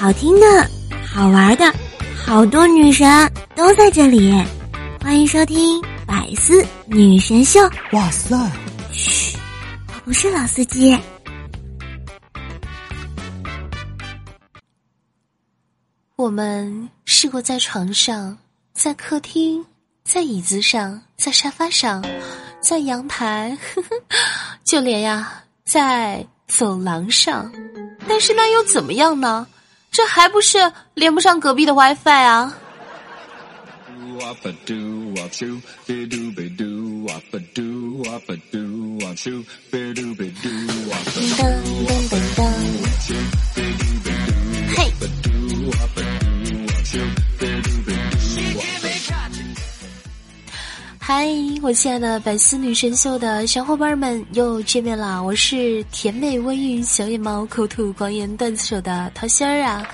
好听的、好玩的，好多女神都在这里，欢迎收听《百思女神秀》。哇塞！嘘，我不是老司机。我们试过在床上，在客厅，在椅子上，在沙发上，在阳台，呵呵，就连呀，在走廊上。但是那又怎么样呢？这还不是连不上隔壁的 WiFi 啊！嗨，我亲爱的百思女神秀的小伙伴们又见面了！我是甜美温韵小野猫口吐狂言段子手的桃心儿啊！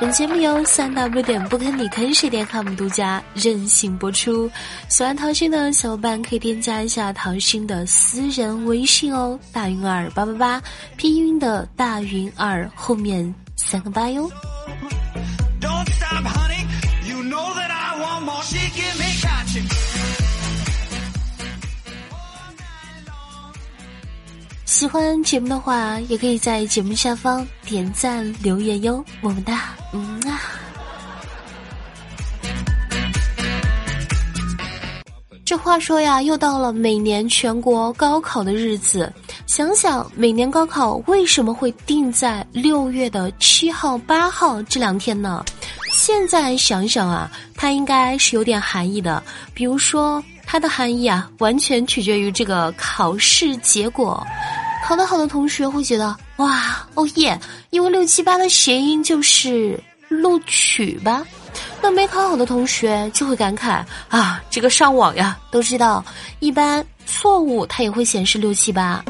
本节目由三 w 点不坑你坑谁点 com 独家任性播出。喜欢桃心的小伙伴可以添加一下桃心的私人微信哦，大云儿八八八，拼音的大云儿后面三个八哟。喜欢节目的话，也可以在节目下方点赞留言哟，么么哒，嗯啊。这话说呀，又到了每年全国高考的日子，想想每年高考为什么会定在六月的七号、八号这两天呢？现在想想啊，它应该是有点含义的，比如说它的含义啊，完全取决于这个考试结果。考得好的同学会觉得哇哦耶，因为六七八的谐音就是录取吧。那没考好的同学就会感慨啊，这个上网呀，都知道一般错误它也会显示六七八，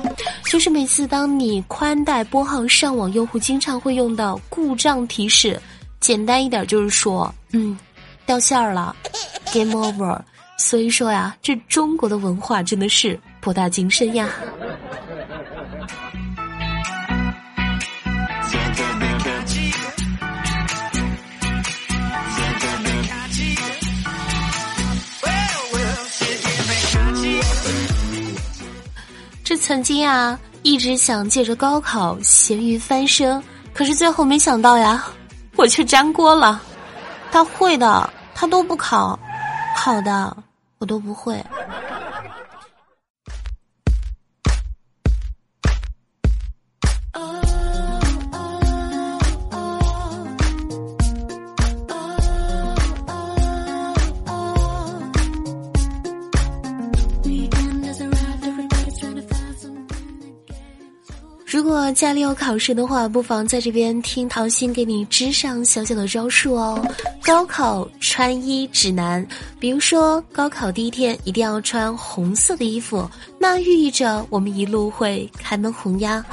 就是每次当你宽带拨号上网用户经常会用到故障提示，简单一点就是说，嗯，掉线儿了，game over。所以说呀，这中国的文化真的是博大精深呀。曾经啊，一直想借着高考咸鱼翻身，可是最后没想到呀，我却粘锅了。他会的，他都不考；考的，我都不会。家里有考试的话，不妨在这边听桃心给你支上小小的招数哦。高考穿衣指南，比如说高考第一天一定要穿红色的衣服，那寓意着我们一路会开门红呀。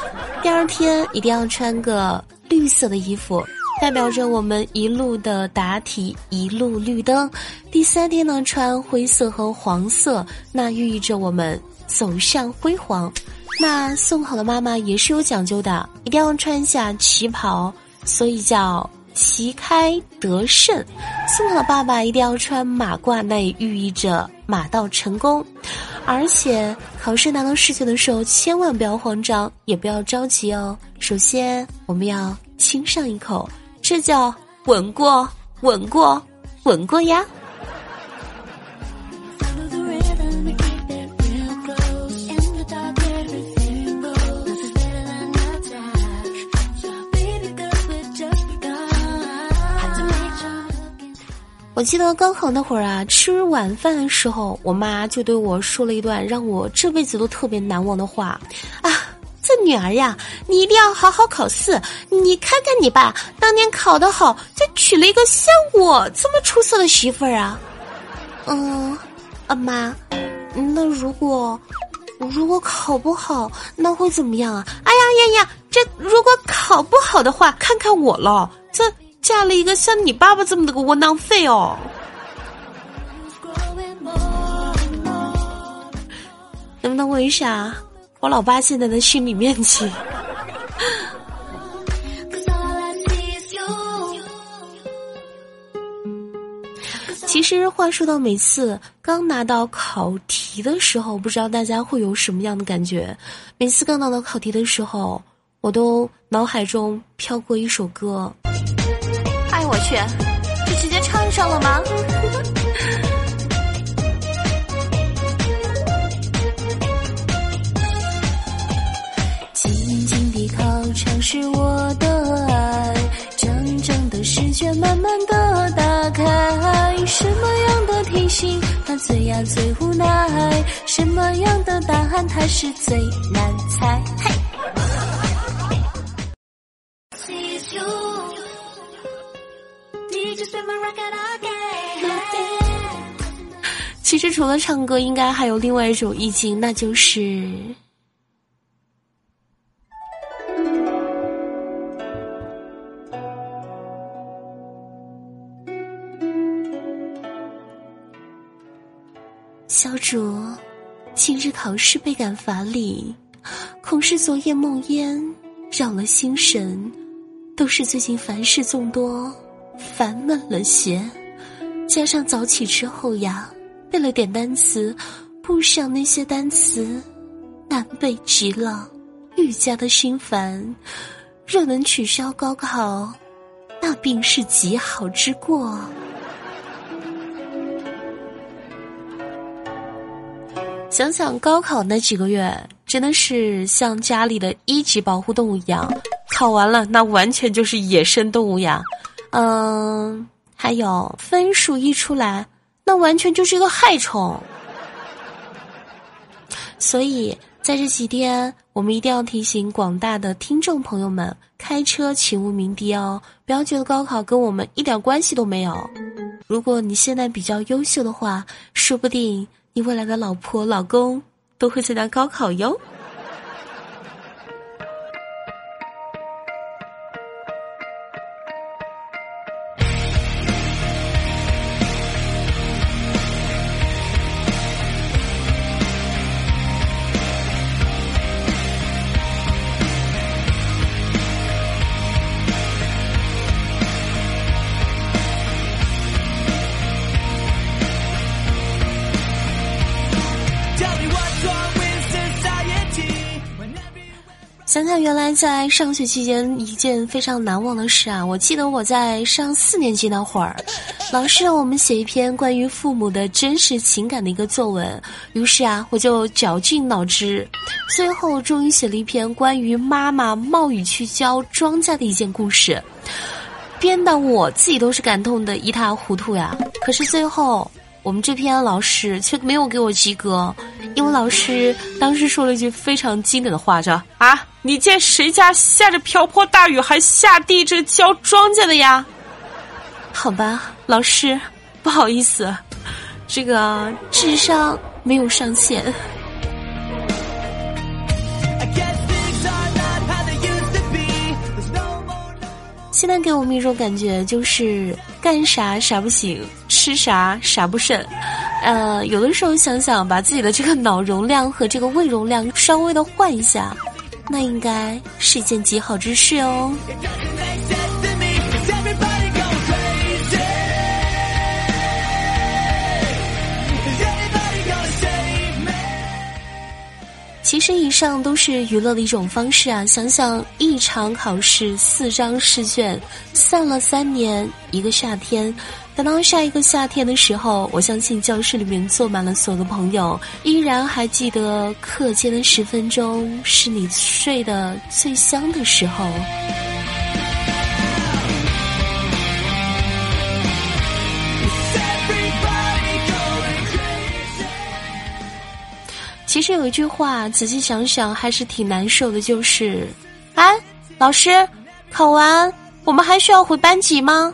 第二天一定要穿个绿色的衣服，代表着我们一路的答题一路绿灯。第三天呢，穿灰色和黄色，那寓意着我们走向辉煌。那送考的妈妈也是有讲究的，一定要穿一下旗袍，所以叫旗开得胜。送考的爸爸一定要穿马褂，那也寓意着马到成功。而且考试拿到试卷的时候，千万不要慌张，也不要着急哦。首先我们要亲上一口，这叫稳过，稳过，稳过呀。我记得高考那会儿啊，吃晚饭的时候，我妈就对我说了一段让我这辈子都特别难忘的话，啊，这女儿呀，你一定要好好考试。你看看你爸当年考得好，就娶了一个像我这么出色的媳妇儿啊。嗯，啊妈，那如果如果考不好，那会怎么样啊？哎呀呀呀，这如果考不好的话，看看我了，这。嫁了一个像你爸爸这么的个窝囊废哦。能不能问一下，我老爸现在的心理面积？其实话说到每次刚拿到考题的时候，不知道大家会有什么样的感觉？每次刚拿到考题的时候，我都脑海中飘过一首歌。去，这直接唱上了吗？静静的考场是我的爱，整整的试卷慢慢的打开。什么样的题型它最呀最无奈？什么样的答案它是最难猜？实除了唱歌，应该还有另外一种意境，那就是小主，今日考试倍感乏力，恐是昨夜梦魇扰了心神，都是最近凡事众多，烦闷了些，加上早起之后呀。背了点单词，不想那些单词难背极了，愈加的心烦。若能取消高考，那便是极好之过。想想高考那几个月，真的是像家里的一级保护动物一样，考完了那完全就是野生动物呀。嗯，还有分数一出来。那完全就是一个害虫，所以在这几天，我们一定要提醒广大的听众朋友们：开车请勿鸣笛哦，不要觉得高考跟我们一点关系都没有。如果你现在比较优秀的话，说不定你未来的老婆、老公都会参加高考哟。想想原来在上学期间一件非常难忘的事啊！我记得我在上四年级那会儿，老师让我们写一篇关于父母的真实情感的一个作文，于是啊，我就绞尽脑汁，最后终于写了一篇关于妈妈冒雨去浇庄稼的一件故事，编的我自己都是感动的一塌糊涂呀！可是最后。我们这篇老师却没有给我及格，因为老师当时说了一句非常经典的话，叫“啊，你见谁家下着瓢泼大雨还下地这浇庄稼的呀？”好吧，老师，不好意思，这个智商没有上限。现在给我们一种感觉，就是干啥啥不行，吃啥啥不剩。呃，有的时候想想，把自己的这个脑容量和这个胃容量稍微的换一下，那应该是一件极好之事哦。其实以上都是娱乐的一种方式啊！想想一场考试，四张试卷，散了三年，一个夏天。等到下一个夏天的时候，我相信教室里面坐满了所有的朋友，依然还记得课间的十分钟是你睡得最香的时候。其实有一句话，仔细想想还是挺难受的，就是，哎，老师，考完我们还需要回班级吗？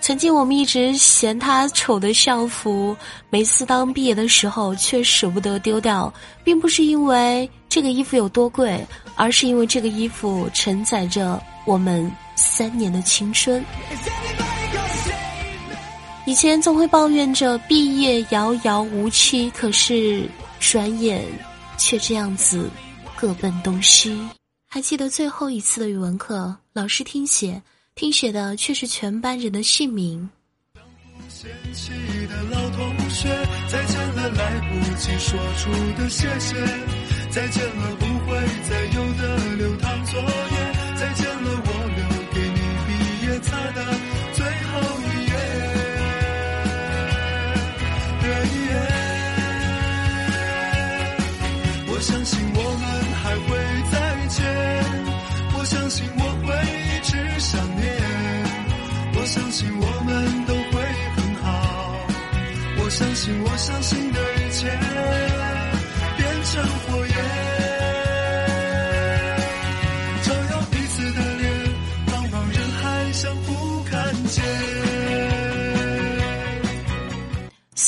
曾经我们一直嫌他丑的校服，每次当毕业的时候却舍不得丢掉，并不是因为这个衣服有多贵，而是因为这个衣服承载着我们三年的青春。以前总会抱怨着毕业遥遥无期，可是转眼却这样子各奔东西。还记得最后一次的语文课，老师听写，听写的却是全班人的姓名。嫌弃的老同学，再见了，来不及说出的谢谢，再见了，不会再有的流淌作业，我相信我们还会再见，我相信我会一直想念，我相信我们都会很好，我。相信我相信的一切变成火焰，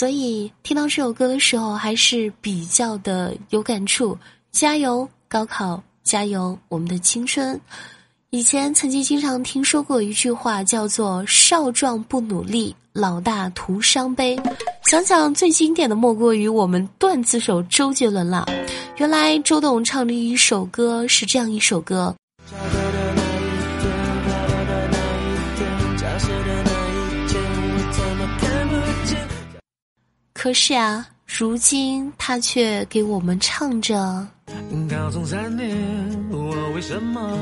所以听到这首歌的时候，还是比较的有感触。加油，高考！加油，我们的青春！以前曾经经常听说过一句话，叫做“少壮不努力，老大徒伤悲”。想想最经典的莫过于我们段子手周杰伦了。原来周董唱的一首歌是这样一首歌。可是啊，如今他却给我们唱着。高中三年，我为什么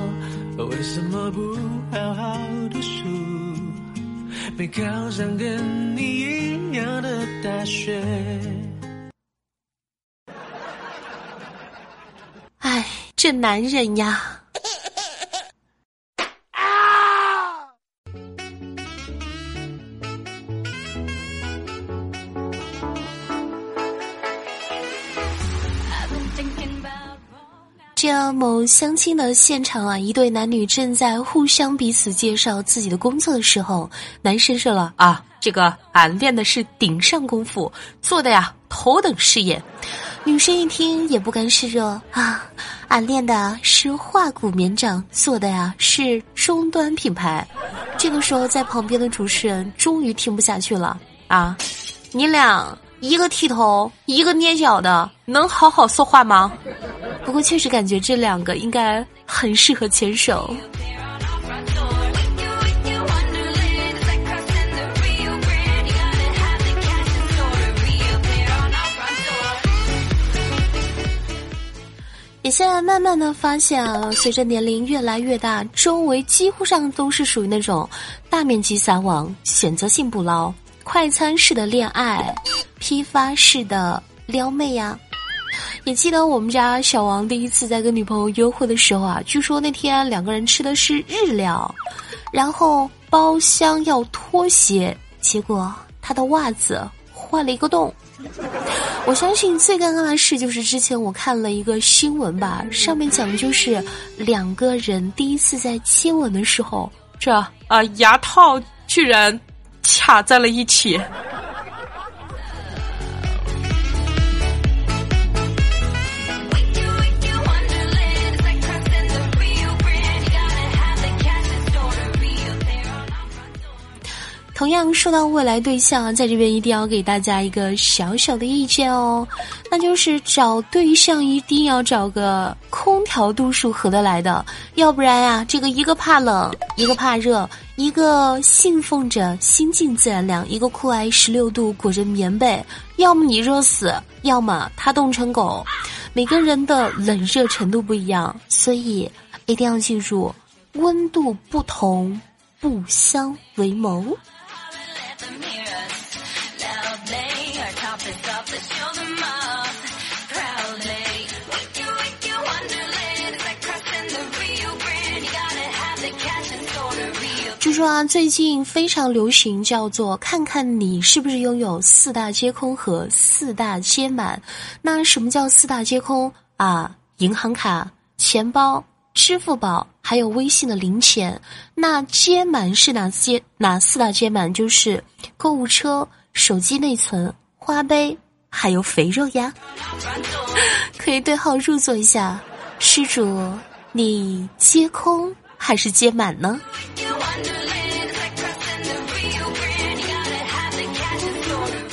为什么不好好读书？没考上跟你一样的大学。哎，这男人呀！这某相亲的现场啊，一对男女正在互相彼此介绍自己的工作的时候，男生说了啊，这个俺练的是顶上功夫，做的呀头等事业。女生一听也不甘示弱啊，俺练的是化骨绵掌，做的呀是中端品牌。这个时候，在旁边的主持人终于听不下去了啊，你俩一个剃头，一个捏脚的，能好好说话吗？不过确实感觉这两个应该很适合牵手。也现在慢慢的发现啊，随着年龄越来越大，周围几乎上都是属于那种大面积撒网、选择性捕捞、快餐式的恋爱、批发式的撩妹呀。也记得我们家小王第一次在跟女朋友约会的时候啊，据说那天两个人吃的是日料，然后包厢要脱鞋，结果他的袜子坏了一个洞。我相信最尴尬的事就是之前我看了一个新闻吧，上面讲的就是两个人第一次在接吻的时候，这啊牙套居然卡在了一起。同样说到未来对象，在这边一定要给大家一个小小的意见哦，那就是找对象一定要找个空调度数合得来的，要不然啊，这个一个怕冷，一个怕热，一个信奉着心静自然凉，一个酷爱十六度裹着棉被，要么你热死，要么他冻成狗，每个人的冷热程度不一样，所以一定要记住，温度不同不相为谋。说啊，最近非常流行叫做“看看你是不是拥有四大皆空和四大皆满”。那什么叫四大皆空啊？银行卡、钱包、支付宝，还有微信的零钱。那皆满是哪些？哪四大皆满？就是购物车、手机内存、花呗，还有肥肉呀。可以对号入座一下，施主，你皆空还是皆满呢？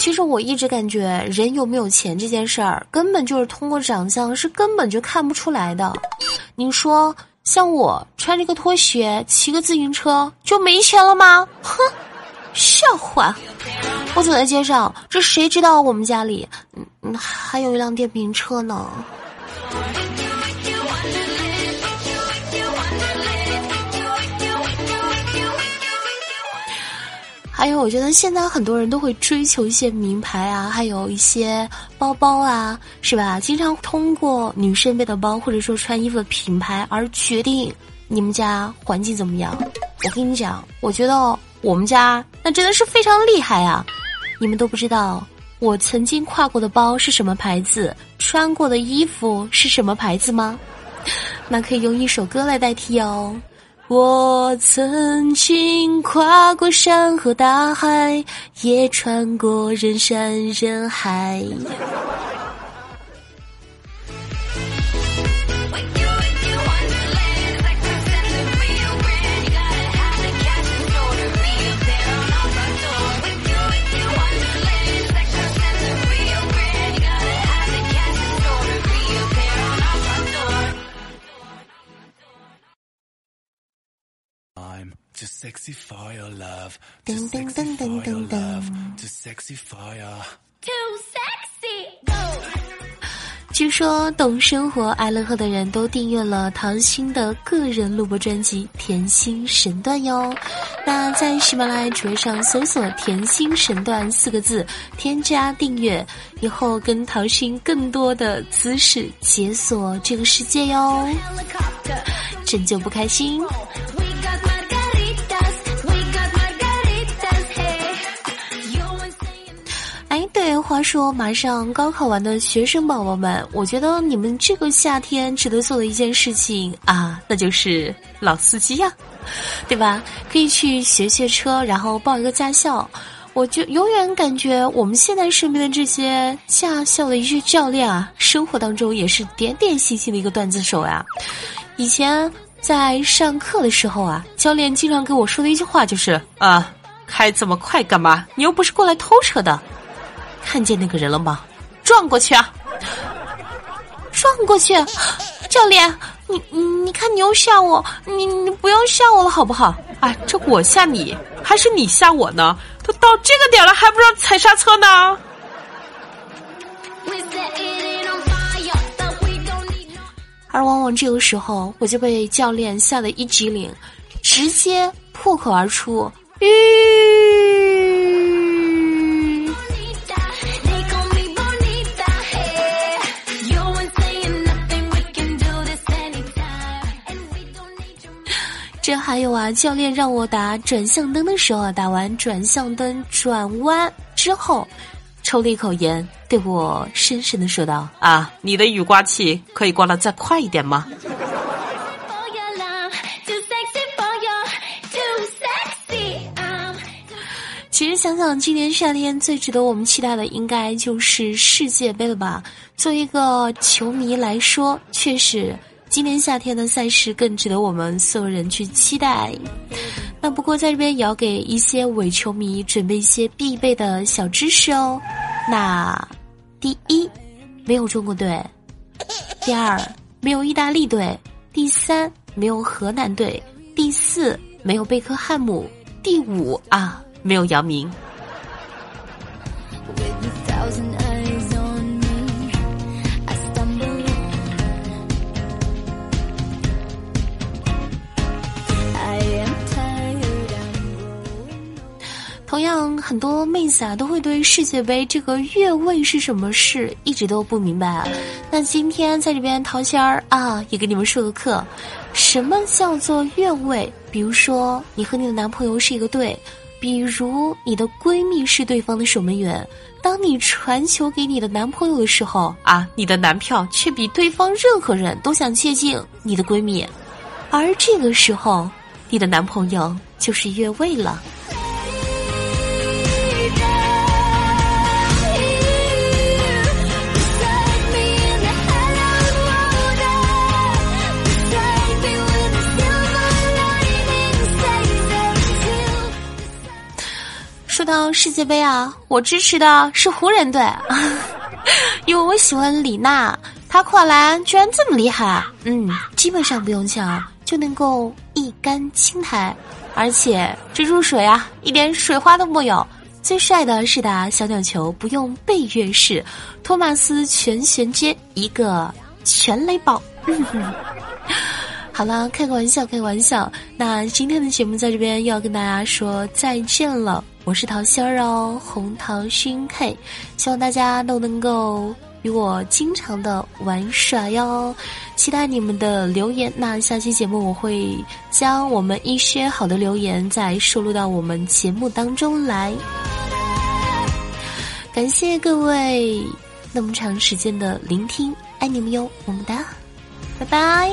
其实我一直感觉，人有没有钱这件事儿，根本就是通过长相是根本就看不出来的。你说像我穿着个拖鞋骑个自行车就没钱了吗？哼，笑话！我走在街上，这谁知道我们家里还有一辆电瓶车呢？还有，我觉得现在很多人都会追求一些名牌啊，还有一些包包啊，是吧？经常通过女生背的包，或者说穿衣服的品牌而决定你们家环境怎么样。我跟你讲，我觉得我们家那真的是非常厉害啊！你们都不知道我曾经挎过的包是什么牌子，穿过的衣服是什么牌子吗？那可以用一首歌来代替哦。我曾经跨过山和大海，也穿过人山人海。Too sexy for your. Too sexy。据说懂生活爱乐呵的人都订阅了唐鑫的个人录播专辑《甜心神段》哟。那在喜马拉雅主页上搜索“甜心神段”四个字，添加订阅，以后跟唐鑫更多的姿势解锁这个世界哟，拯救不开心。哎，对，话说马上高考完的学生宝宝们，我觉得你们这个夏天值得做的一件事情啊，那就是老司机呀，对吧？可以去学学车，然后报一个驾校。我就永远感觉我们现在身边的这些驾校的一些教练啊，生活当中也是点点星星的一个段子手呀。以前在上课的时候啊，教练经常跟我说的一句话就是啊，开这么快干嘛？你又不是过来偷车的。看见那个人了吗？撞过去啊！撞过去！教练，你你你看你又吓我，你你不要吓我了好不好？啊，这我吓你，还是你吓我呢？都到这个点了，还不知道踩刹车呢？而往往这个时候，我就被教练吓得一激灵，直接破口而出：“吁！”这还有啊，教练让我打转向灯的时候啊，打完转向灯转弯之后，抽了一口烟，对我深深的说道：“啊，你的雨刮器可以刮得再快一点吗？”其实想想，今年夏天最值得我们期待的，应该就是世界杯了吧？作为一个球迷来说，确实，今年夏天的赛事更值得我们所有人去期待。那不过在这边也要给一些伪球迷准备一些必备的小知识哦。那第一，没有中国队；第二，没有意大利队；第三，没有河南队；第四，没有贝克汉姆；第五啊。没有姚明。同样，很多妹子啊都会对世界杯这个越位是什么事一直都不明白啊。那今天在这边桃仙儿啊也给你们说个课，什么叫做越位？比如说，你和你的男朋友是一个队。比如你的闺蜜是对方的守门员，当你传球给你的男朋友的时候啊，你的男票却比对方任何人都想接近你的闺蜜，而这个时候，你的男朋友就 是越位了。到世界杯啊，我支持的是湖人队，因为我喜欢李娜，她跨栏居然这么厉害，嗯，基本上不用抢就能够一杆清台，而且这入水啊，一点水花都没有。最帅的是打小鸟球不用背越式，托马斯全衔接一个全雷宝。好了，开个玩笑，开个玩笑。那今天的节目在这边又要跟大家说再见了。我是桃心儿哦，红桃熏 K，希望大家都能够与我经常的玩耍哟。期待你们的留言。那下期节目我会将我们一些好的留言再收录到我们节目当中来。感谢各位那么长时间的聆听，爱你们哟，么么哒，拜拜。